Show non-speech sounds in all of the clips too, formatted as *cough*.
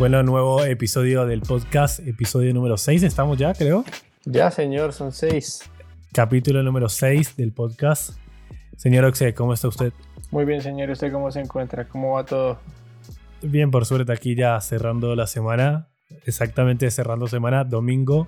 Bueno, nuevo episodio del podcast, episodio número 6, estamos ya, creo. Ya, señor, son 6. Capítulo número 6 del podcast. Señor Oxe, ¿cómo está usted? Muy bien, señor, ¿usted cómo se encuentra? ¿Cómo va todo? Bien, por suerte, aquí ya cerrando la semana. Exactamente cerrando semana, domingo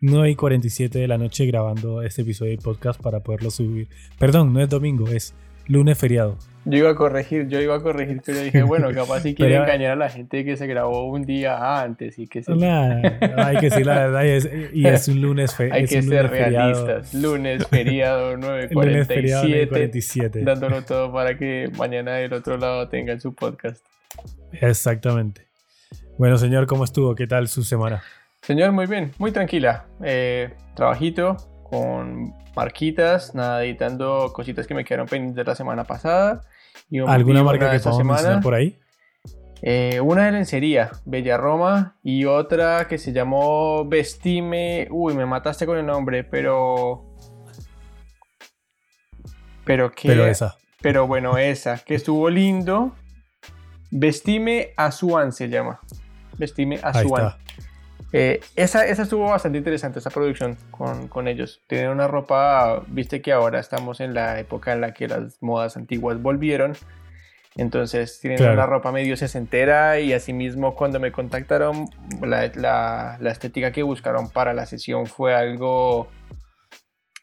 9 y 47 de la noche grabando este episodio del podcast para poderlo subir. Perdón, no es domingo, es lunes feriado. Yo iba a corregir, yo iba a corregir, pero dije, *laughs* bueno, capaz si quiere engañar a la gente que se grabó un día antes y que se... hay que decir la *laughs* verdad y es, un lunes feriado. Hay que ser realistas. Lunes *laughs* feriado 9.47, dándolo todo para que mañana del otro lado tengan su podcast. Exactamente. Bueno, señor, ¿cómo estuvo? ¿Qué tal su semana? Señor, muy bien, muy tranquila. Eh, trabajito con marquitas, nada, editando cositas que me quedaron pendientes de la semana pasada. Y ¿Alguna marca que podamos mencionar por ahí? Eh, una de lencería, Bella Roma, y otra que se llamó Vestime. Uy, me mataste con el nombre, pero. Pero que. Pero esa. Pero bueno, esa, que estuvo lindo. Vestime Azuan se llama. Vestime Azuan. Eh, esa, esa estuvo bastante interesante, esa producción con, con, ellos. Tienen una ropa, viste que ahora estamos en la época en la que las modas antiguas volvieron. Entonces tienen una ropa medio sesentera y asimismo cuando me contactaron la, la, la, estética que buscaron para la sesión fue algo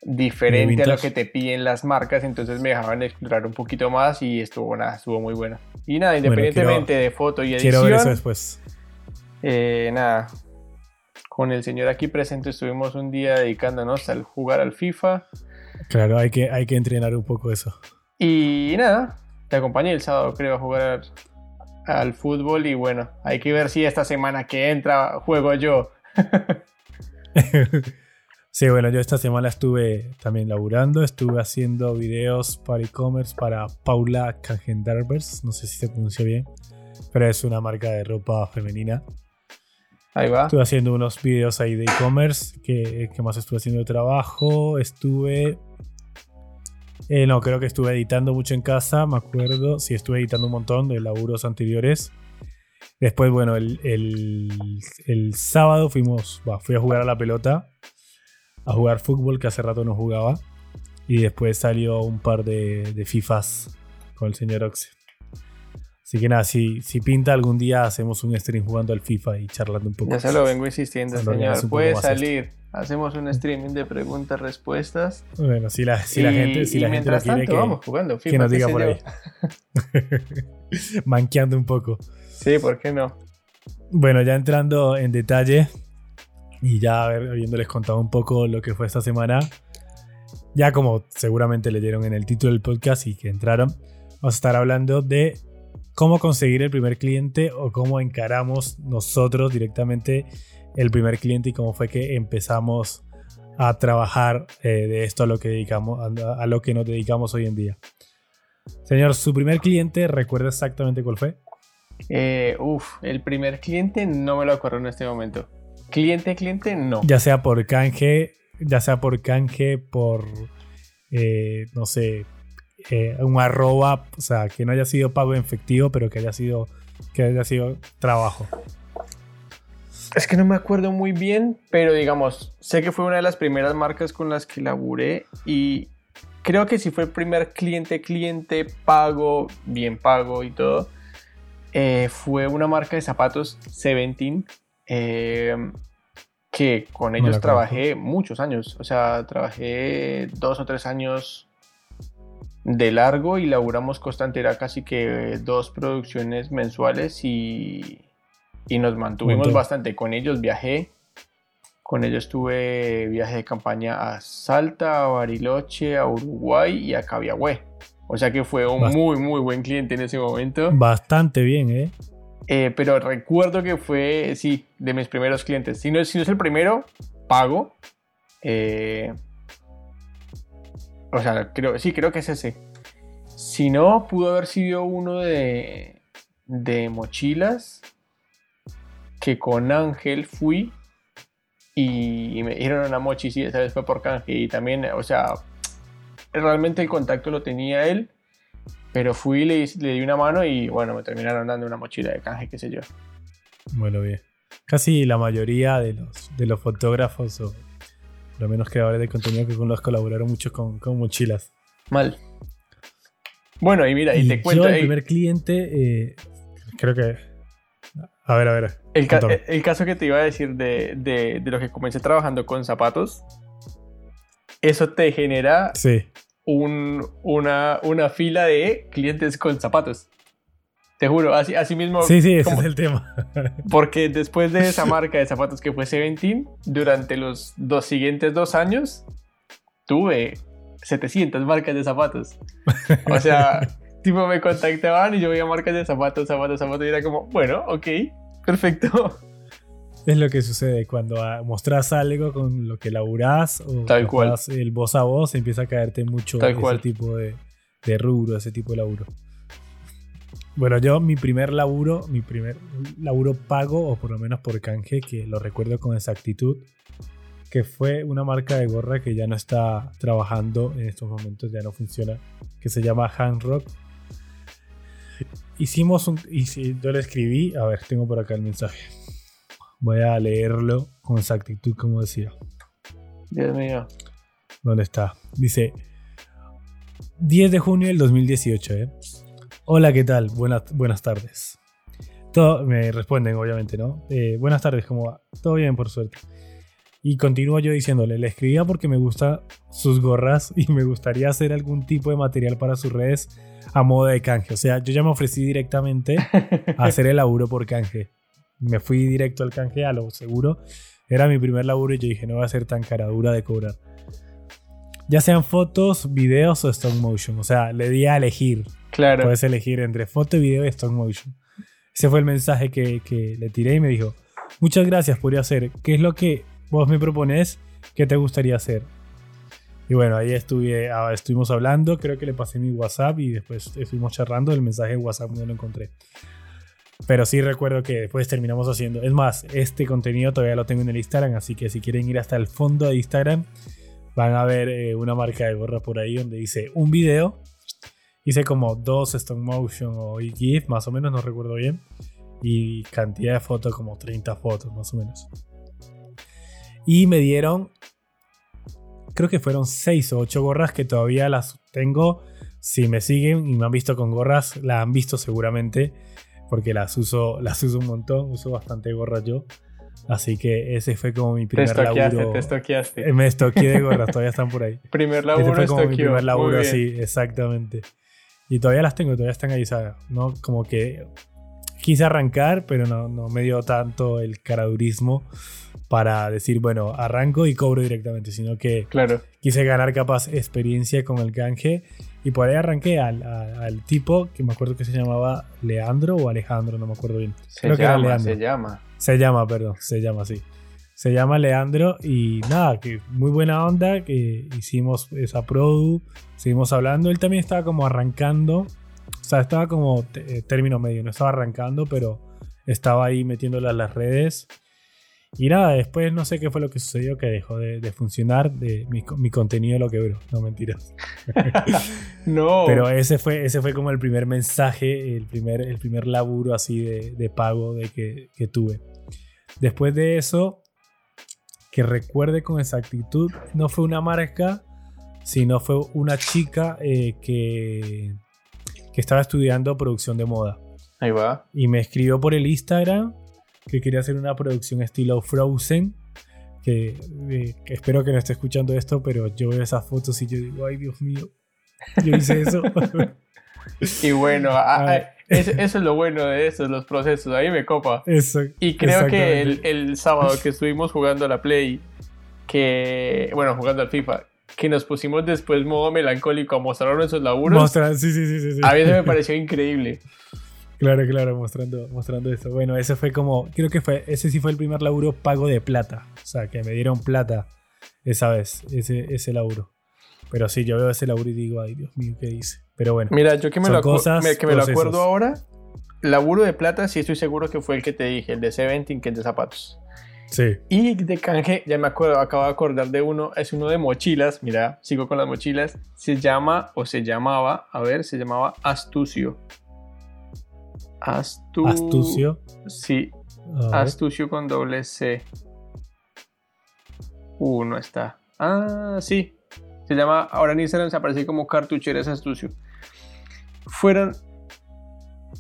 diferente a lo que te piden las marcas, entonces me dejaban explorar un poquito más y estuvo, nada, estuvo muy buena. Y nada, independientemente de foto y edición. Quiero ver eso después. Eh, nada, con el señor aquí presente estuvimos un día dedicándonos al jugar al FIFA. Claro, hay que, hay que entrenar un poco eso. Y nada, te acompañé el sábado, creo, a jugar al fútbol. Y bueno, hay que ver si esta semana que entra juego yo. *laughs* sí, bueno, yo esta semana estuve también laburando, estuve haciendo videos para e-commerce para Paula Kangendarbers, no sé si se pronuncia bien, pero es una marca de ropa femenina. Ahí va. Estuve haciendo unos videos ahí de e-commerce. que más estuve haciendo de trabajo? Estuve. Eh, no, creo que estuve editando mucho en casa, me acuerdo. Sí, estuve editando un montón de laburos anteriores. Después, bueno, el, el, sábado fuimos. fui a jugar a la pelota. A jugar fútbol, que hace rato no jugaba. Y después salió un par de, de FIFAs con el señor Oxe. Así que nada, si, si pinta algún día hacemos un stream jugando al FIFA y charlando un poco. Ya se lo vengo insistiendo, señor. Puede salir. Hacemos un streaming de preguntas-respuestas. Bueno, si la, si la gente, si la gente lo quiere, que, vamos jugando FIFA, que nos diga por ahí. *laughs* Manqueando un poco. Sí, ¿por qué no? Bueno, ya entrando en detalle y ya habiéndoles contado un poco lo que fue esta semana, ya como seguramente leyeron en el título del podcast y que entraron, vamos a estar hablando de cómo conseguir el primer cliente o cómo encaramos nosotros directamente el primer cliente y cómo fue que empezamos a trabajar eh, de esto a lo que dedicamos a, lo que nos dedicamos hoy en día. Señor, su primer cliente, ¿recuerda exactamente cuál fue? Eh, uf, el primer cliente no me lo acuerdo en este momento. Cliente, cliente, no. Ya sea por canje, ya sea por canje, por eh, no sé, eh, un arroba, o sea, que no haya sido pago en efectivo, pero que haya sido, que haya sido trabajo. Es que no me acuerdo muy bien, pero digamos, sé que fue una de las primeras marcas con las que laburé y creo que si fue el primer cliente, cliente pago, bien pago y todo. Eh, fue una marca de zapatos, Seventeen, eh, que con ellos trabajé muchos años. O sea, trabajé dos o tres años de largo y laburamos constante, era casi que dos producciones mensuales y, y nos mantuvimos bastante. Con ellos viajé, con ellos tuve viaje de campaña a Salta, a Bariloche, a Uruguay y a Cabiagüe. O sea que fue un muy, muy buen cliente en ese momento. Bastante bien, ¿eh? ¿eh? pero recuerdo que fue, sí, de mis primeros clientes. Si no, si no es el primero, pago. Eh, o sea, creo, sí, creo que es ese. Si no, pudo haber sido uno de, de mochilas que con Ángel fui y, me dieron una mochi, sí, esa vez fue por canje. Y también, o sea, realmente el contacto lo tenía él, pero fui le, le di una mano y bueno, me terminaron dando una mochila de canje, qué sé yo. Bueno, bien. Casi la mayoría de los, de los fotógrafos o lo menos creadores de contenido que con los colaboraron mucho con, con mochilas. Mal. Bueno, y mira, y, Y te cuento. yo, el ey, primer cliente, eh, creo que... A ver, a ver. el, ca- el caso que te iba a decir de, de, de lo que comencé trabajando con zapatos, eso te genera Sí. un- una, una fila de clientes con zapatos. Te juro, así, así mismo. Sí, sí, ese como- es el tema. Porque después de esa *laughs* marca de zapatos que fue Seventeen, durante los dos siguientes dos años, tuve 700 marcas de zapatos. O sea, *laughs* tipo me contactaban y yo veía marcas de zapatos, zapatos, zapatos y era como, bueno, ok, perfecto. Es lo que sucede cuando ah, mostrás algo con lo que laburás o Tal cual. el voz a voz empieza a caerte mucho Tal ese cual. tipo de, de rubro, ese tipo de laburo. Bueno, yo mi primer laburo, mi primer laburo pago, o por lo menos por canje, que lo recuerdo con exactitud, que fue una marca de gorra que ya no está trabajando en estos momentos, ya no funciona, que se llama Handrock. Hicimos un... Yo le escribí, a ver, tengo por acá el mensaje. Voy a leerlo con exactitud, como decía. Dios mío. ¿Dónde está? Dice 10 de junio del 2018. ¿eh? Hola, ¿qué tal? Buenas, buenas tardes. Todo, me responden, obviamente, ¿no? Eh, buenas tardes, ¿cómo va? Todo bien, por suerte. Y continúo yo diciéndole, le escribía porque me gustan sus gorras y me gustaría hacer algún tipo de material para sus redes a modo de canje. O sea, yo ya me ofrecí directamente a *laughs* hacer el laburo por canje. Me fui directo al canje, a lo seguro. Era mi primer laburo y yo dije, no voy a ser tan cara dura de cobrar. Ya sean fotos, videos o stop motion. O sea, le di a elegir. Claro. Puedes elegir entre foto, video y stop motion. Ese fue el mensaje que, que le tiré y me dijo, muchas gracias, podría hacer. ¿Qué es lo que vos me propones que te gustaría hacer? Y bueno, ahí estuve, ah, estuvimos hablando, creo que le pasé mi WhatsApp y después estuvimos charlando, el mensaje de WhatsApp no lo encontré. Pero sí recuerdo que después terminamos haciendo. Es más, este contenido todavía lo tengo en el Instagram, así que si quieren ir hasta el fondo de Instagram, van a ver eh, una marca de gorra por ahí donde dice un video. Hice como dos stop motion o GIF, más o menos, no recuerdo bien. Y cantidad de fotos, como 30 fotos, más o menos. Y me dieron, creo que fueron 6 o 8 gorras que todavía las tengo. Si me siguen y me han visto con gorras, la han visto seguramente. Porque las uso, las uso un montón, uso bastante gorras yo. Así que ese fue como mi Te primer estoqueaste, laburo. te estoqueaste. Me estoqué de gorras, todavía están por ahí. *laughs* Primer Ese laburo fue como mi primer laburo, sí, exactamente. Y todavía las tengo, todavía están ahí, ¿sabes? ¿no? Como que quise arrancar, pero no, no me dio tanto el caradurismo para decir, bueno, arranco y cobro directamente, sino que Claro. quise ganar capaz experiencia con el canje y por ahí arranqué al, a- al tipo que me acuerdo que se llamaba Leandro o Alejandro, no me acuerdo bien. Se Creo que era llama, Leandro. se llama. Se llama, perdón, se llama así. Se llama Leandro y nada, que muy buena onda, que hicimos esa produ, seguimos hablando. Él también estaba como arrancando, o sea, estaba como eh, término medio, no estaba arrancando, pero estaba ahí metiéndole a las redes. Y nada, después no sé qué fue lo que sucedió, que dejó de, de funcionar, de, mi, mi contenido lo quebró, no mentiras. *laughs* No. Pero ese fue, ese fue como el primer mensaje, el primer, el primer laburo así de, de pago de que, que tuve. Después de eso, que recuerde con exactitud, no fue una marca, sino fue una chica eh, que, que estaba estudiando producción de moda. Ahí va. Y me escribió por el Instagram que quería hacer una producción estilo Frozen. Que, eh, que espero que no esté escuchando esto, pero yo veo esas fotos y yo digo, ay Dios mío, yo hice eso. *laughs* Y bueno, *laughs* a- A ver. eso, es lo bueno de estos, los procesos. Ahí me copa. Eso, Y creo que el, sábado que estuvimos jugando a la Play, que, bueno, jugando al FIFA, que nos pusimos después modo melancólico a mostrar nuestros laburos, Mostrar- sí, sí, sí, sí, a mí eso me *laughs* pareció increíble. Claro, claro, mostrando, mostrando eso. Bueno, ese fue como, creo que fue, ese sí fue el primer laburo pago de plata. O sea, que me dieron plata esa vez, ese, ese laburo. Pero sí, yo veo ese laburo y digo, ay Dios mío, ¿qué hice? Pero bueno, Mira, yo que me, lo, acu- cosas, me- que me lo acuerdo ahora, laburo de plata sí estoy seguro que fue el que te dije, el de Seventeen, que es de zapatos. sí. Y de canje, ya me acuerdo, acabo de acordar de uno, es uno de mochilas, mira, sigo con las mochilas, se llama, o se llamaba, a ver, se llamaba Astucio. Astu... Astucio. Sí, Astucio con doble C. Uh, no está. Ah, sí. Se llama, ahora en Instagram se aparece como cartucheras Astucio. Fueron.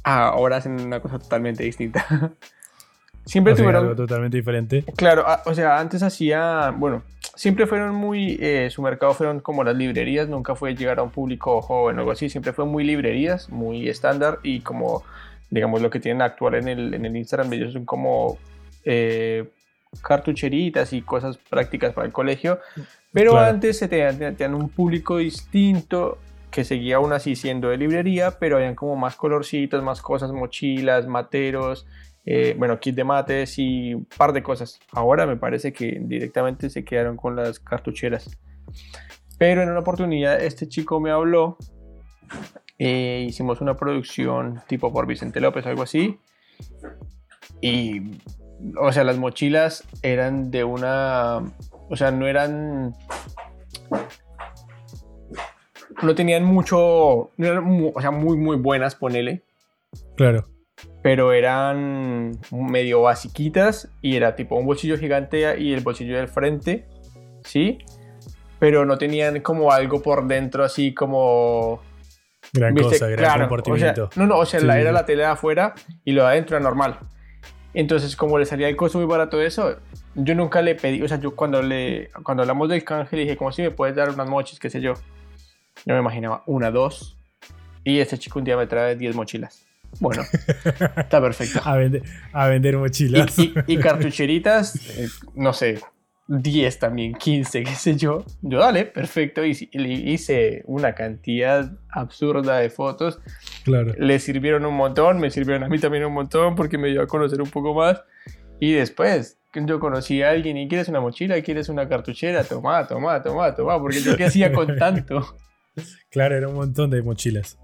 Ah, ahora hacen una cosa totalmente distinta. *laughs* Siempre tuvieron. Algo totalmente diferente. Claro, ah, o sea, antes hacía. Bueno, siempre fueron muy. Eh, su mercado fueron como las librerías, nunca fue llegar a un público joven o algo así. Siempre fue muy librerías, muy estándar y como. Digamos, lo que tienen actual en el, en el Instagram ellos son como. Eh, cartucheritas y cosas prácticas para el colegio. Pero antes se tenían, un público distinto que seguía aún así siendo de librería, pero habían como más colorcitos, más cosas, mochilas, materos, eh, bueno, kit de mates y un par de cosas. Ahora me parece que directamente se quedaron con las cartucheras. Pero en una oportunidad este chico me habló, eh, hicimos una producción tipo por Vicente López, algo así. Y, o sea, las mochilas eran de una, o sea, no eran no tenían mucho, no eran, o sea, muy, muy buenas, ponele. Claro. Pero eran medio basiquitas y era tipo un bolsillo gigante y el bolsillo del frente, ¿sí? Pero no tenían como algo por dentro así como... Gran cosa, gran claro, comportamiento. no, no, o sea, la, era la tela de afuera y lo de adentro era normal. Entonces, como le salía el costo muy barato de eso, yo nunca le pedí, o sea, yo cuando le cuando hablamos del canje le dije, como si me puedes dar unas mochis, qué sé yo. Yo me imaginaba una, dos. Y este chico un día me trae 10 mochilas. Bueno, *laughs* está perfecto. A vender, a vender mochilas. Y, cartucheritas, eh, no sé, 10 también, 15, *laughs* qué sé yo. Yo, dale, perfecto. Y, hice una cantidad absurda de fotos. Claro. Le sirvieron un montón, me sirvieron a mí también un montón porque me dio a conocer un poco más. Y después, yo conocí a alguien y quieres una mochila, quieres una cartuchera, toma, toma, toma, toma, porque yo qué hacía con tanto. *laughs* Claro, era un montón de mochilas.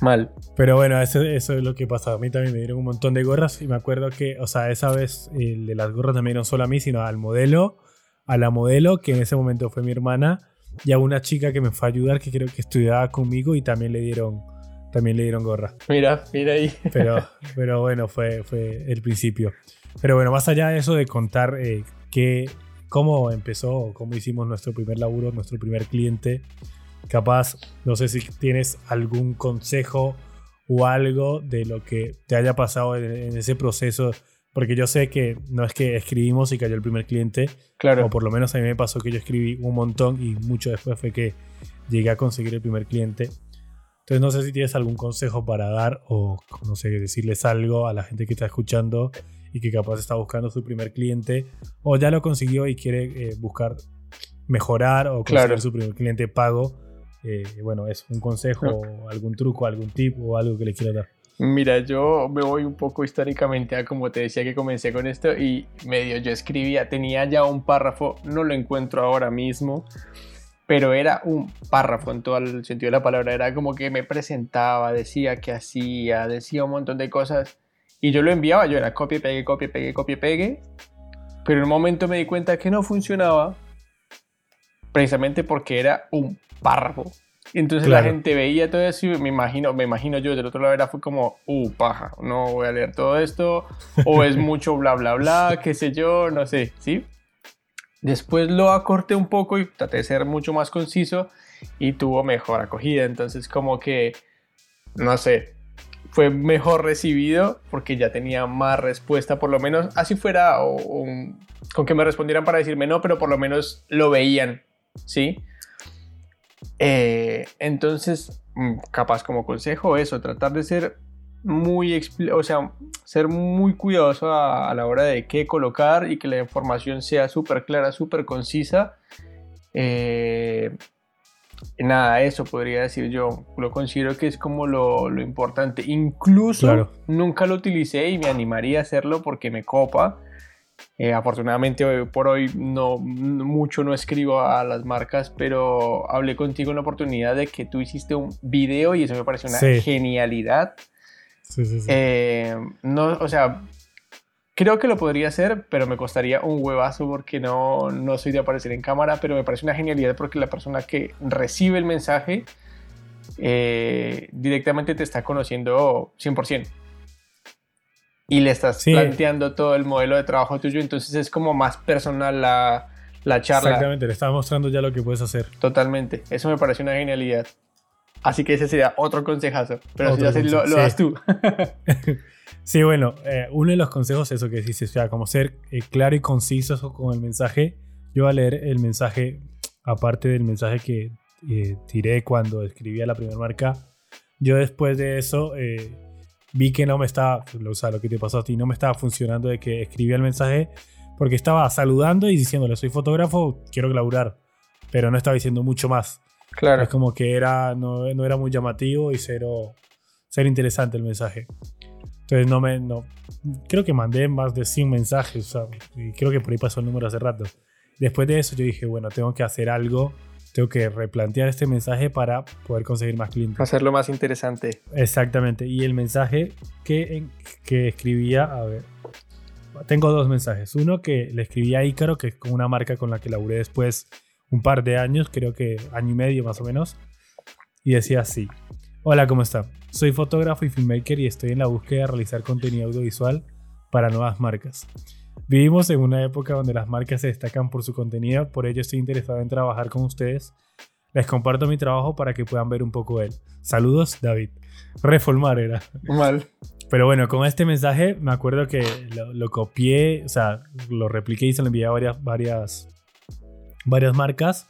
Mal. Pero bueno, eso, es lo que pasa. A mí también me dieron un montón de gorras y me acuerdo que, o sea, esa vez el de las gorras no me dieron solo a mí, sino al modelo, a la modelo, que en ese momento fue mi hermana, y a una chica que me fue a ayudar, que creo que estudiaba conmigo y también le dieron, también le dieron gorra. Mira, mira ahí. Pero, *laughs* pero bueno, fue, fue el principio. Pero bueno, más allá de eso de contar eh, cómo empezó, cómo hicimos nuestro primer laburo, nuestro primer cliente, Capaz, no sé si tienes algún consejo o algo de lo que te haya pasado en, ese proceso, porque yo sé que no es que escribimos y cayó el primer cliente, claro. o por lo menos a mí me pasó que yo escribí un montón y mucho después fue que llegué a conseguir el primer cliente. Entonces no sé si tienes algún consejo para dar o no sé, decirles algo a la gente que está escuchando y que capaz está buscando su primer cliente o ya lo consiguió y quiere eh, buscar mejorar o conseguir su primer cliente pago eh, bueno, es un consejo, algún truco, algún tip o algo que le quiero dar. Mira, yo me voy un poco históricamente a como te decía que comencé con esto y medio yo escribía, tenía ya un párrafo, no lo encuentro ahora mismo, pero era un párrafo en todo el sentido de la palabra, era como que me presentaba, decía que hacía, decía un montón de cosas y yo lo enviaba, yo era copia, pegue, copia, pegue, copia, pegue, pero en un momento me di cuenta que no funcionaba precisamente porque era un párrafo. Entonces la gente veía todo eso y me imagino, me imagino yo del otro lado era fue como, uh, paja, no voy a leer todo esto, o es *laughs* mucho bla bla bla, qué sé yo, no sé, ¿sí? Después lo acorté un poco y traté de ser mucho más conciso y tuvo mejor acogida, entonces como que, no sé, fue mejor recibido porque ya tenía más respuesta, por lo menos así fuera, con que me respondieran para decirme no, pero por lo menos lo veían, ¿sí? Eh, entonces, mm, capaz como consejo eso, tratar de ser muy, o sea, ser muy cuidadoso a, la hora de qué colocar y que la información sea súper clara, súper concisa. Eh, nada, eso podría decir yo. Lo considero que es como lo, lo importante. Incluso nunca lo utilicé y me animaría a hacerlo porque me copa. Eh, afortunadamente hoy por hoy no mucho no escribo a las marcas, pero hablé contigo en la oportunidad de que tú hiciste un video y eso me parece una genialidad. Sí, sí, sí. Eh, no, o sea, creo que lo podría hacer, pero me costaría un huevazo porque no, no soy de aparecer en cámara, pero me parece una genialidad porque la persona que recibe el mensaje eh, directamente te está conociendo 100%. Y le estás planteando todo el modelo de trabajo tuyo, entonces es como más personal la, la charla. Exactamente, le estás mostrando ya lo que puedes hacer. Totalmente, eso me parece una genialidad. Así que ese sería otro consejazo, pero si ya lo, lo das tú. *laughs* sí, bueno, eh, uno de los consejos es eso que dices, o sea, como ser eh, claro y conciso con el mensaje. Yo voy a leer el mensaje, aparte del mensaje que eh, tiré cuando escribía la primera marca. Yo después de eso vi que no me estaba, o sea, lo que te pasó a ti, no me estaba funcionando de que escribía el mensaje porque estaba saludando y diciéndole, soy fotógrafo, quiero laburar, pero no estaba diciendo mucho más. Claro. Es como que era, no, no era muy llamativo y cero, cero interesante el mensaje. Entonces no me, no, creo que mandé más de 100 mensajes, o sea, y creo que por ahí pasó el número hace rato. Después de eso yo dije, bueno, tengo que hacer algo tengo que replantear este mensaje para poder conseguir más clientes. Hacerlo más interesante. Exactamente. Y el mensaje que, que escribía, a ver, tengo dos mensajes. Uno que le escribía a Ícaro, que es con una marca con la que laburé después un par de años, creo que año y medio más o menos. Y decía así. Hola, ¿cómo está? Soy fotógrafo y filmmaker y estoy en la búsqueda de realizar contenido audiovisual para nuevas marcas. Vivimos en una época donde las marcas se destacan por su contenido, por ello estoy interesado en trabajar con ustedes. Les comparto mi trabajo para que puedan ver un poco de él. Saludos, David. Reformar era. Mal. Pero bueno, con este mensaje me acuerdo que lo, copié, o sea, lo repliqué y se lo envié a varias, varias, varias marcas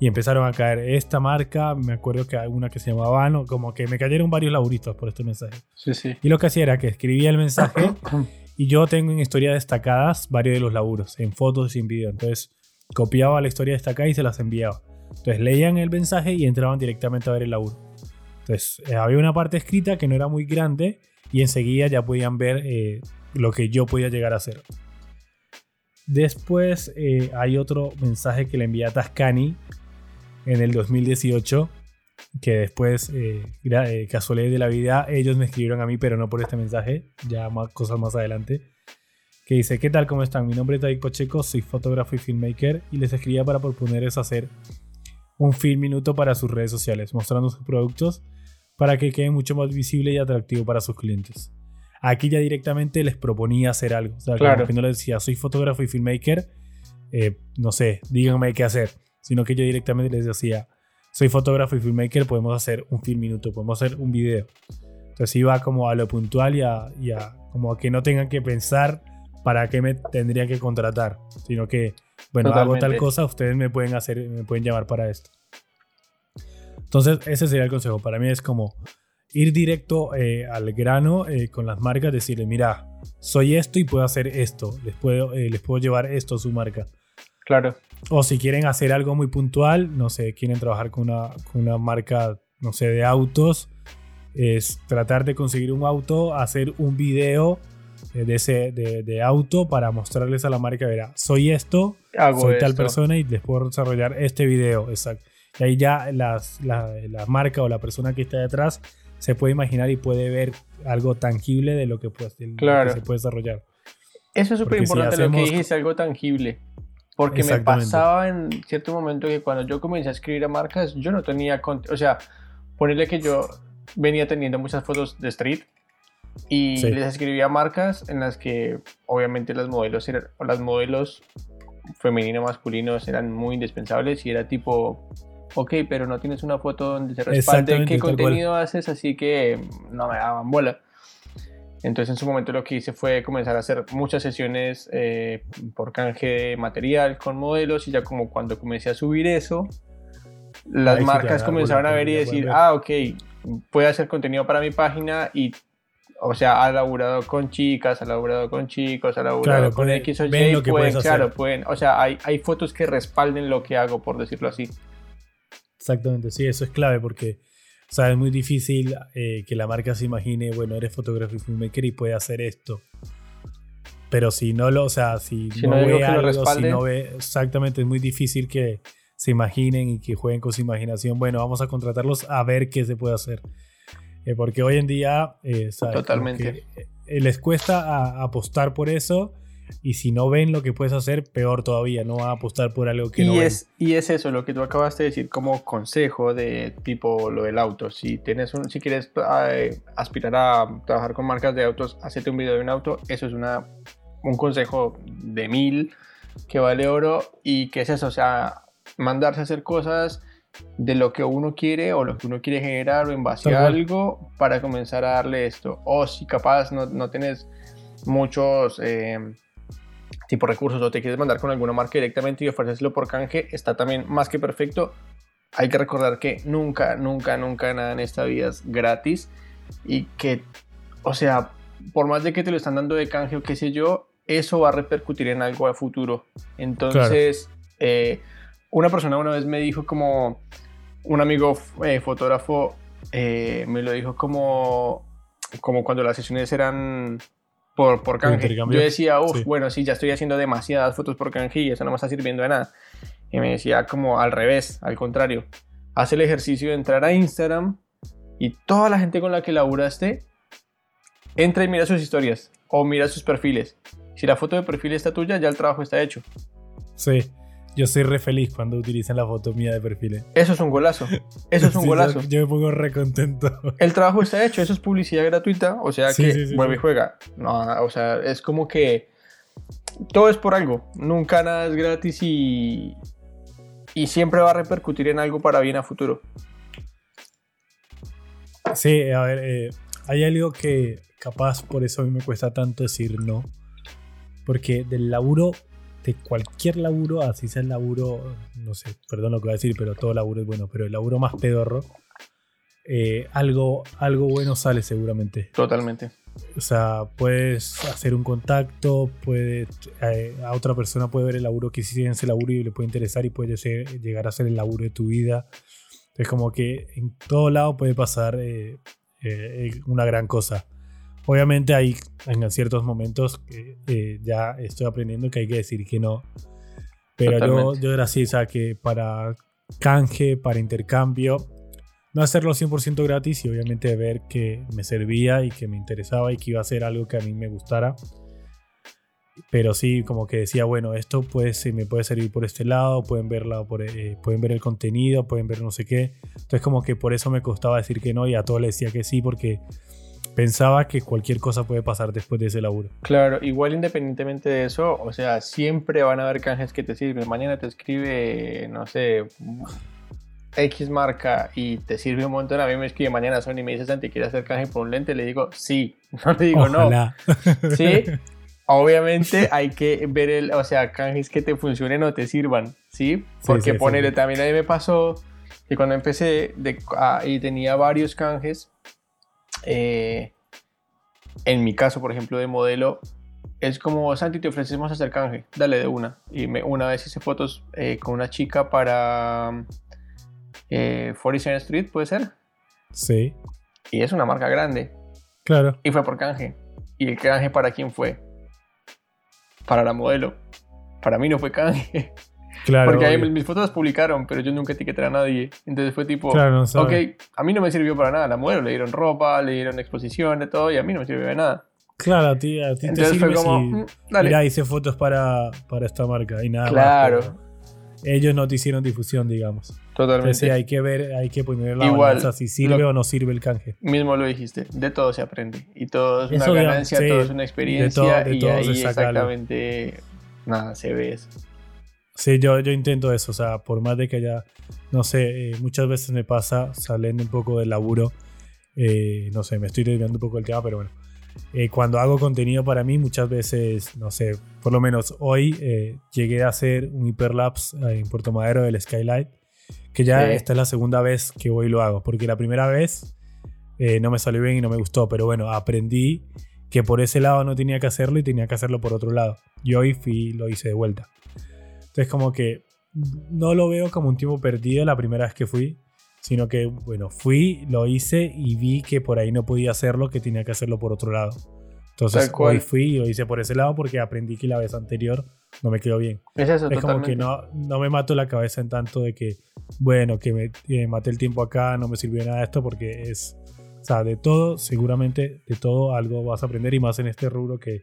y empezaron a caer esta marca, me acuerdo que hay una que se llamaba Vano, como que me cayeron varios laburitos por este mensaje. Sí, sí. Y lo que hacía era que escribía el mensaje *clears throat* Y yo tengo en historia destacadas varios de los laburos, en fotos y en video. Entonces copiaba la historia destacada y se las enviaba. Entonces leían el mensaje y entraban directamente a ver el laburo. Entonces eh, había una parte escrita que no era muy grande y enseguida ya podían ver eh, lo que yo podía llegar a hacer. Después eh, hay otro mensaje que le envié a Tascani en el 2018 que después, eh, eh, casualidad de la vida, ellos me escribieron a mí, pero no por este mensaje, ya más cosas más adelante, que dice, ¿qué tal? ¿Cómo están? Mi nombre es David Pacheco, soy fotógrafo y filmmaker y les escribía para proponerles hacer un film minuto para sus redes sociales, mostrando sus productos para que quede mucho más visible y atractivo para sus clientes. Aquí ya directamente les proponía hacer algo. O sea, claro. que no les decía, soy fotógrafo y filmmaker, eh, no sé, díganme qué hacer. Sino que yo directamente les decía, soy fotógrafo y filmmaker, podemos hacer un film minuto, podemos hacer un video. Entonces iba como a lo puntual y a, como a que no tengan que pensar para qué me tendrían que contratar, sino que, bueno, hago tal cosa, ustedes me pueden hacer, me pueden llamar para esto. Entonces, ese sería el consejo. Para mí es como ir directo eh, al grano eh, con las marcas, decirle, mira, soy esto y puedo hacer esto, les puedo, eh, les puedo llevar esto a su marca. Claro. O si quieren hacer algo muy puntual, no sé, quieren trabajar con una, con una marca, no sé, de autos, es tratar de conseguir un auto, hacer un video eh, de ese de, auto para mostrarles a la marca, verá, soy esto, soy tal persona y les puedo desarrollar este video, exacto. Y ahí ya las, la, la, marca o la persona que está detrás se puede imaginar y puede ver algo tangible de lo que, pues, se puede desarrollar. Eso es súper importante lo que dijiste, algo tangible. Porque me pasaba en cierto momento que cuando yo comencé a escribir a marcas, yo no tenía, o sea, ponerle que yo venía teniendo muchas fotos de street y les escribía marcas en las que obviamente las modelos eran, o las modelos femenino masculinos eran muy indispensables y era tipo, ok, pero no tienes una foto donde se respalde qué contenido haces, así que no me daban bola. Entonces en su momento lo que hice fue comenzar a hacer muchas sesiones eh, por canje de material con modelos y ya como cuando comencé a subir eso, las marcas comenzaron a ver y decir, ah, ok, puede hacer contenido para mi página y, o sea, ha laburado con chicas, ha laburado con chicos, ha laburado con X o Y, pueden, claro, pueden, o sea, hay, hay fotos que respalden lo que hago, por decirlo así. Exactamente, sí, eso es clave porque o sea, es muy difícil eh, que la marca se imagine, bueno, eres fotógrafo y filmmaker y puede hacer esto. Pero si no lo, o sea, si, no, ve algo, si no ve, exactamente, es muy difícil que se imaginen y que jueguen con su imaginación. Bueno, vamos a contratarlos a ver qué se puede hacer. Eh, porque hoy en día, eh, Totalmente. les cuesta apostar por eso Y si no ven lo que puedes hacer, peor todavía, no van a apostar por algo que y no es, Y es eso, lo que tú acabaste de decir como consejo de tipo lo del auto. Si, tienes un, si quieres eh, aspirar a trabajar con marcas de autos, hacete un video de un auto. Eso es una, un consejo de mil que vale oro y que es eso, o sea, mandarse a hacer cosas de lo que uno quiere o lo que uno quiere generar o en base a algo para comenzar a darle esto. O si capaz no, no tienes muchos eh, tipos recursos o te quieres mandar con alguna marca directamente y ofrecérselo por canje, está también más que perfecto. Hay que recordar que nunca, nunca, nunca nada en esta vida es gratis y que, o sea, por más de que te lo están dando de canje o qué sé yo, eso va a repercutir en algo a futuro. Entonces, eh, una persona una vez me dijo como, un amigo eh, fotógrafo eh, me lo dijo como, como cuando las sesiones eran por, por canje. Yo decía, uff, bueno, sí, ya estoy haciendo demasiadas fotos por canje y eso no me está sirviendo de nada. Y me decía como al revés, al contrario. Haz el ejercicio de entrar a Instagram y toda la gente con la que laburaste, entra y mira sus historias o mira sus perfiles. Si la foto de perfil está tuya, ya el trabajo está hecho. Sí. Yo soy re feliz cuando utilizan la foto mía de perfil. Eso es un golazo. Eso es un *laughs* golazo. Yo, me pongo re contento. El trabajo está hecho, eso es publicidad gratuita, o sea que vuelve y juega. No, o sea, es como que todo es por algo. Nunca nada es gratis y, y siempre va a repercutir en algo para bien a futuro. Sí, a ver, eh, hay algo que capaz por eso a mí me cuesta tanto decir no. Porque del laburo de cualquier laburo, así sea el laburo, no sé, perdón lo que voy a decir, pero todo laburo es bueno, pero el laburo más pedorro, eh, algo, algo bueno sale seguramente. Totalmente. O sea, puedes hacer un contacto, puede, eh, a otra persona puede ver el laburo que hiciste en ese laburo y le puede interesar y puede llegar a ser el laburo de tu vida. Es como que en todo lado puede pasar eh, una gran cosa. Obviamente hay en ciertos momentos que eh, ya estoy aprendiendo que hay que decir que no. Pero yo, yo era así, o sea, que para canje, para intercambio, no hacerlo 100% gratis y obviamente ver que me servía y que me interesaba y que iba a ser algo que a mí me gustara. Pero sí, como que decía, bueno, esto puede, me puede servir por este lado, pueden, verla por, eh, pueden ver el contenido, pueden ver no sé qué. Entonces como que por eso me costaba decir que no y a todos les decía que sí porque pensaba que cualquier cosa puede pasar después de ese laburo. Claro, igual independientemente de eso, o sea, siempre van a haber canjes que te sirven. Mañana te escribe, no sé, X marca y te sirve un montón. A mí me escribe mañana Sony y me dice, Santi, ¿quieres hacer canje por un lente? Le digo, sí. *laughs* No le digo, no. *laughs* Sí. *laughs* Obviamente hay que ver el, o sea, canjes que te funcionen o te sirvan, ¿sí? Porque ponerle también a mí me pasó que cuando empecé de, ah, y tenía varios canjes, eh, en mi caso, por ejemplo, de modelo, es como, Santi, te ofrecemos hacer canje, dale de una. Y me, una vez hice fotos eh, con una chica para eh, 47 Street, ¿puede ser? Sí. Y es una marca grande. Claro. Y fue por canje. ¿Y el canje para quién fue? Para la modelo. Para mí no fue canje. Porque ahí mis fotos las publicaron, pero yo nunca etiqueté a nadie. Entonces fue tipo, ok, a mí no me sirvió para nada. La modelo le dieron ropa, le dieron exposición, de todo, y a mí no me sirvió de nada. Claro, a ti, a ti te sirve fue como, mm, Mira, hice fotos para, para esta marca y nada claro. ellos no te hicieron difusión, digamos. Totalmente. Entonces hay que ver, hay que poner la Igual, balanza si sirve o no sirve el canje. Mismo lo dijiste, de todo se aprende. Y todo es una ganancia, todo es una experiencia. De todo, y ahí exactamente nada, se ve eso. Sí, yo, yo intento eso, o sea, por más de que haya, no sé, eh, muchas veces me pasa saliendo un poco del laburo, eh, no sé, me estoy desviando un poco del tema, pero bueno, eh, cuando hago contenido para mí, muchas veces, no sé, por lo menos hoy llegué a hacer un hiperlapse en Puerto Madero del Skylight, que ya esta es la segunda vez que hoy lo hago, porque la primera vez no me salió bien y no me gustó, pero bueno, aprendí que por ese lado no tenía que hacerlo y tenía que hacerlo por otro lado. Y hoy fui, lo hice de vuelta. Entonces como que no lo veo como un tiempo perdido la primera vez que fui, sino que, bueno, fui, lo hice y vi que por ahí no podía hacerlo, que tenía que hacerlo por otro lado. Entonces hoy fui y lo hice por ese lado porque aprendí que la vez anterior no me quedó bien. Es, como que no, no me mato la cabeza en tanto de que, bueno, que me maté el tiempo acá, no me sirvió nada esto porque es, o sea, de todo, seguramente de todo algo vas a aprender y más en este rubro que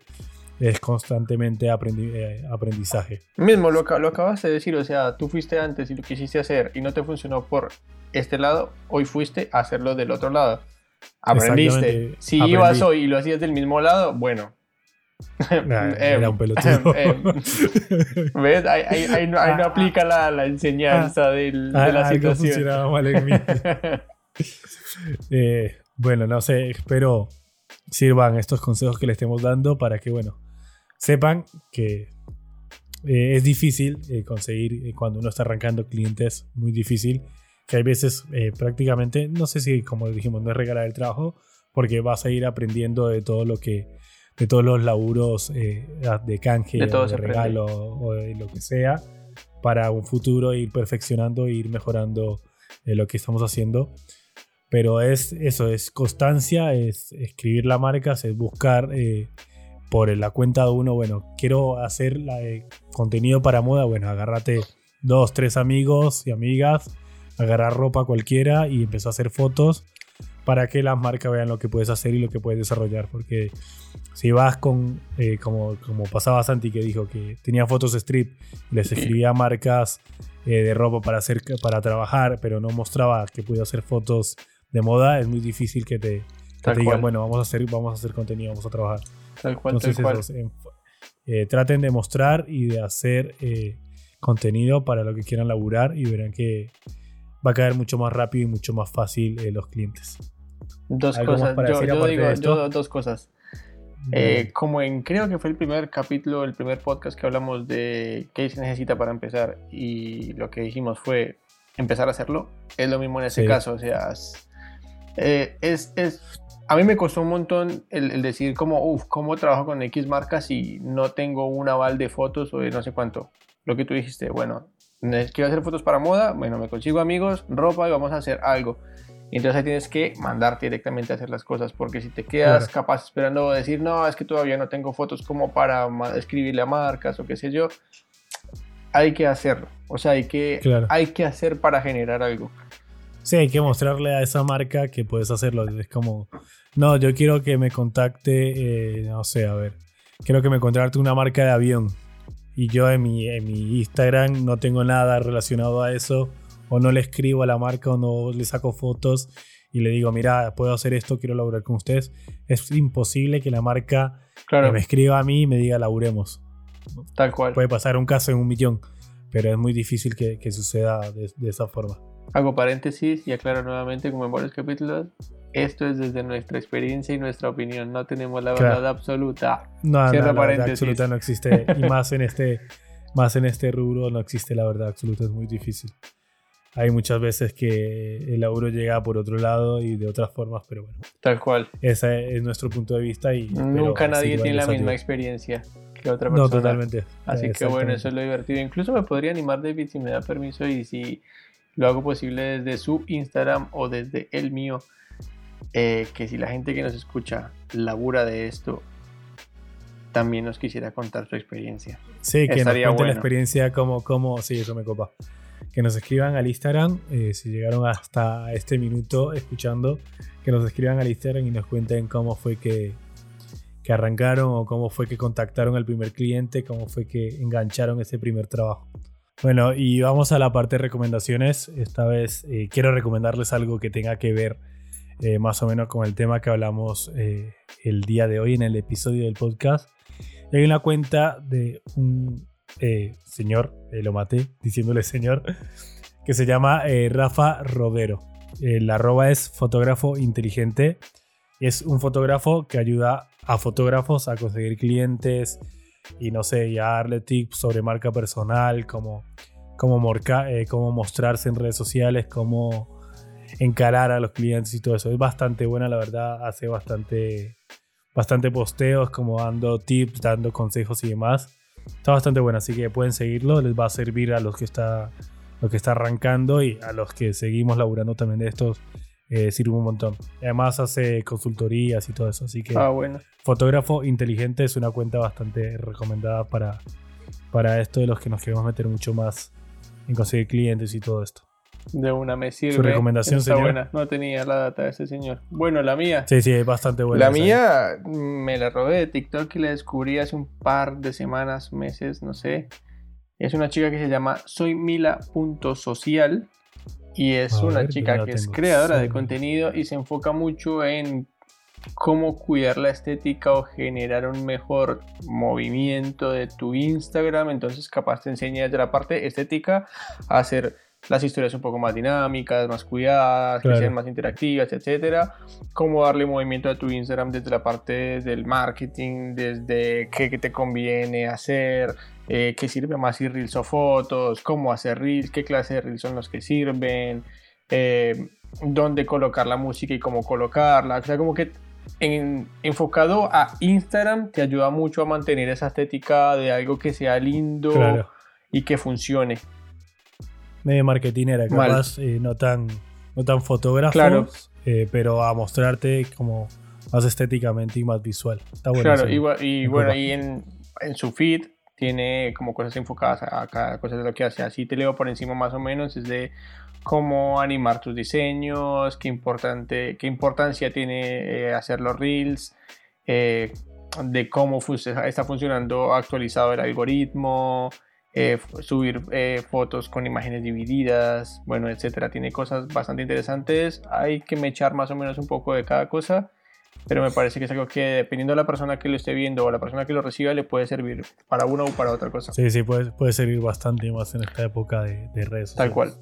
es constantemente eh, aprendizaje. Mismo lo, lo acabas de decir, o sea, tú fuiste antes y lo quisiste hacer y no te funcionó por este lado, hoy fuiste a hacerlo del otro lado. Aprendiste. Si ibas hoy y lo hacías del mismo lado, bueno. *laughs* *laughs* era un pelotudo. *laughs* ¿Ves? Ahí, no, aplica la, enseñanza de la situación. mal en mí. Eh, bueno, no sé, espero sirvan estos consejos que le estemos dando para que, bueno, sepan que eh, es difícil eh, conseguir cuando uno está arrancando clientes, muy difícil, que hay veces prácticamente, no sé si como dijimos, no es regalar el trabajo, porque vas a ir aprendiendo de todo lo que, de todos los laburos de canje, de, o de regalo o de lo que sea, para un futuro ir perfeccionando e ir mejorando lo que estamos haciendo. Pero es eso, es constancia, es escribir la marca, es buscar eh, por la cuenta de uno, bueno, quiero hacer la, contenido para moda, bueno, agárrate dos, tres amigos y amigas, agarrar ropa cualquiera y empezar a hacer fotos para que las marcas vean lo que puedes hacer y lo que puedes desarrollar. Porque si vas con, eh, como, como pasaba Santi que dijo que tenía fotos strip, les escribía marcas eh, de ropa para, hacer, para trabajar, pero no mostraba que podía hacer fotos de moda, es muy difícil que te, digan, bueno, vamos a, hacer, vamos a hacer contenido, vamos a trabajar. Tal cual, tal cual. Eh, traten de mostrar y de hacer eh, contenido para lo que quieran laburar y verán que va a caer mucho más rápido y mucho más fácil eh, los clientes. Dos cosas, yo, digo dos cosas. como en creo que fue el primer capítulo, el primer podcast que hablamos de qué se necesita para empezar y lo que dijimos fue empezar a hacerlo, es lo mismo en ese caso, o sea, eh, es, es, a mí me costó un montón el, decir como, uff, ¿cómo trabajo con X marcas si no tengo un aval de fotos o de no sé cuánto? Lo que tú dijiste, bueno, quiero hacer fotos para moda, bueno, me consigo amigos, ropa y vamos a hacer algo. Entonces ahí tienes que mandarte directamente a hacer las cosas, porque si te quedas capaz esperando decir, no, es que todavía no tengo fotos como para escribirle a marcas o qué sé yo, hay que hacerlo. O sea, hay que, hay que hacer para generar algo. Sí, hay que mostrarle a esa marca que puedes hacerlo. Es como, no, yo quiero que me contacte, eh, no sé, a ver, quiero que me contacte una marca de avión. Y yo en mi, en mi Instagram no tengo nada relacionado a eso. O no le escribo a la marca o no le saco fotos y le digo, mira, puedo hacer esto, quiero laburar con ustedes. Es imposible que la marca me escriba a mí y me diga, laburemos. Tal cual. Puede pasar un caso en un millón, pero es muy difícil que, suceda de, de esa forma. Hago paréntesis y aclaro nuevamente, como en varios capítulos, esto es desde nuestra experiencia y nuestra opinión. No tenemos la verdad absoluta. No, no la verdad absoluta no existe. y más en este, *laughs* más en este rubro no existe la verdad absoluta. Es muy difícil. Hay muchas veces que el laburo llega por otro lado y de otras formas, pero bueno. Tal cual. Ese es nuestro punto de vista y nunca nadie tiene la misma experiencia que otra persona. No, totalmente. Así que bueno, eso es lo divertido. Incluso me podría animar David si me da permiso y si lo hago posible desde su Instagram o desde el mío. Eh, que si la gente que nos escucha labura de esto, también nos quisiera contar su experiencia. Sí, que nos cuente la experiencia como, como, sí, eso me copa. Que nos escriban al Instagram, eh, si llegaron hasta este minuto escuchando, que nos escriban al Instagram y nos cuenten cómo fue que, que arrancaron o cómo fue que contactaron al primer cliente, cómo fue que engancharon ese primer trabajo. Bueno, y vamos a la parte de recomendaciones. Esta vez eh, quiero recomendarles algo que tenga que ver eh, más o menos con el tema que hablamos eh, el día de hoy en el episodio del podcast. hay una cuenta de un señor, lo maté diciéndole señor, que se llama Rafa Rodero. El arroba es fotógrafo inteligente. Es un fotógrafo que ayuda a fotógrafos a conseguir clientes, y no sé, ya darle tips sobre marca personal, cómo, eh, cómo mostrarse en redes sociales, cómo encarar a los clientes y todo eso. Es bastante buena, la verdad, hace bastante, bastante posteos, como dando tips, dando consejos y demás. Está bastante buena, así que pueden seguirlo, les va a servir a los que está, los que está arrancando y a los que seguimos laburando también de estos eh, sirve un montón. Además hace consultorías y todo eso, así que ah, bueno. Fotógrafo Inteligente es una cuenta bastante recomendada para, para esto de los que nos queremos meter mucho más en conseguir clientes y todo esto. De una me sirve. Su recomendación, Está señor. buena. No tenía la data de ese señor. Bueno, la mía. Sí, sí, es bastante buena. la mía me la robé de TikTok y la descubrí hace un par de semanas, meses, no sé. Es una chica que se llama soymila.social y es A una ver, chica que es creadora de contenido y se enfoca mucho en cómo cuidar la estética o generar un mejor movimiento de tu Instagram. Entonces, capaz te enseña desde la parte estética a hacer las historias un poco más dinámicas, más cuidadas, Claro. que sean más interactivas, etcétera. Cómo darle movimiento a tu Instagram desde la parte del marketing, desde qué, qué te conviene hacer, eh, qué sirve más si reels o fotos, cómo hacer reels, qué clase de reels son los que sirven, eh, dónde colocar la música y cómo colocarla. O sea, como que en- enfocado a Instagram te ayuda mucho a mantener esa estética de algo que sea lindo Claro. y que funcione. Medio marketinera, capaz, eh, no tan, no tan fotógrafos, Claro. eh, pero a mostrarte como más estéticamente y más visual. Está bueno. claro, eso. y, y bueno, y en, en su feed tiene como cosas enfocadas a, cada cosa de lo que hace. Así te leo por encima más o menos, es de cómo animar tus diseños, qué, importante, qué importancia tiene eh, hacer los reels, eh, de cómo está funcionando actualizado el algoritmo, eh, subir eh, fotos con imágenes divididas, bueno, etcétera. Tiene cosas bastante interesantes. Hay que mechar más o menos un poco de cada cosa, pero me parece que es algo que dependiendo de la persona que lo esté viendo o la persona que lo reciba, le puede servir para una o para otra cosa. Sí, sí, puede, puede servir bastante más en esta época de, de redes Tal sociales. cual.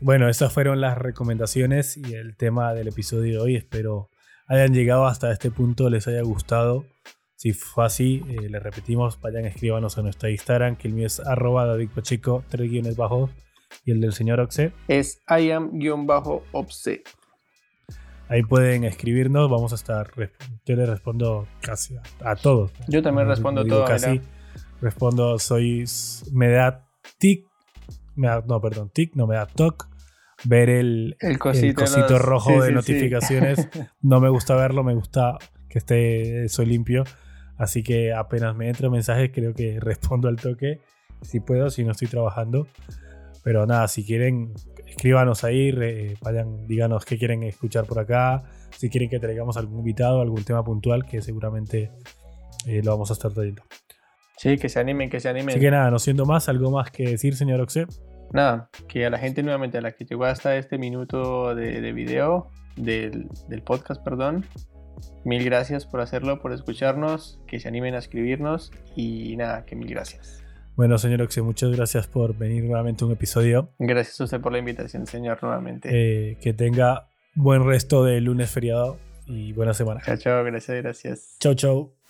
Bueno, esas fueron las recomendaciones y el tema del episodio de hoy. Espero hayan llegado hasta este punto, les haya gustado. Si fue así, eh, les repetimos, vayan, escríbanos a nuestra Instagram, que el mío es arroba David Pacheco, tres guiones bajos, y el del señor Oxe. Es iam-obse. Ahí pueden escribirnos, vamos a estar, yo les respondo casi a, a todos. Yo también No respondo digo todo. Casi, mira. respondo, soy, me da tic, me da, no, perdón, tic, no me da toc, ver el, El el cosito, los- rojo sí, de sí, sí. notificaciones. *laughs* No me gusta verlo, me gusta que esté eso limpio. Así que apenas me entra mensajes, creo que *laughs* respondo al toque. Si puedo, si no estoy trabajando. Pero nada, si quieren, escríbanos ahí, re- vayan, díganos qué quieren escuchar por acá. Si quieren que traigamos algún invitado, algún tema puntual, que seguramente eh, lo vamos a estar trayendo. Sí, que se animen, que se animen. Así que nada, no siendo más, algo más que decir, señor Oxe. Nada, que a la gente nuevamente, a la que llegó hasta este minuto de, de video, del, del podcast, perdón, mil gracias por hacerlo, por escucharnos, que se animen a escribirnos y nada, que mil gracias. Bueno, señor Oxe, muchas gracias por venir nuevamente a un episodio. Gracias a usted por la invitación, señor, nuevamente. Eh, que tenga buen resto de lunes feriado y buena semana. Chao, chao, gracias, gracias. Chau, chau.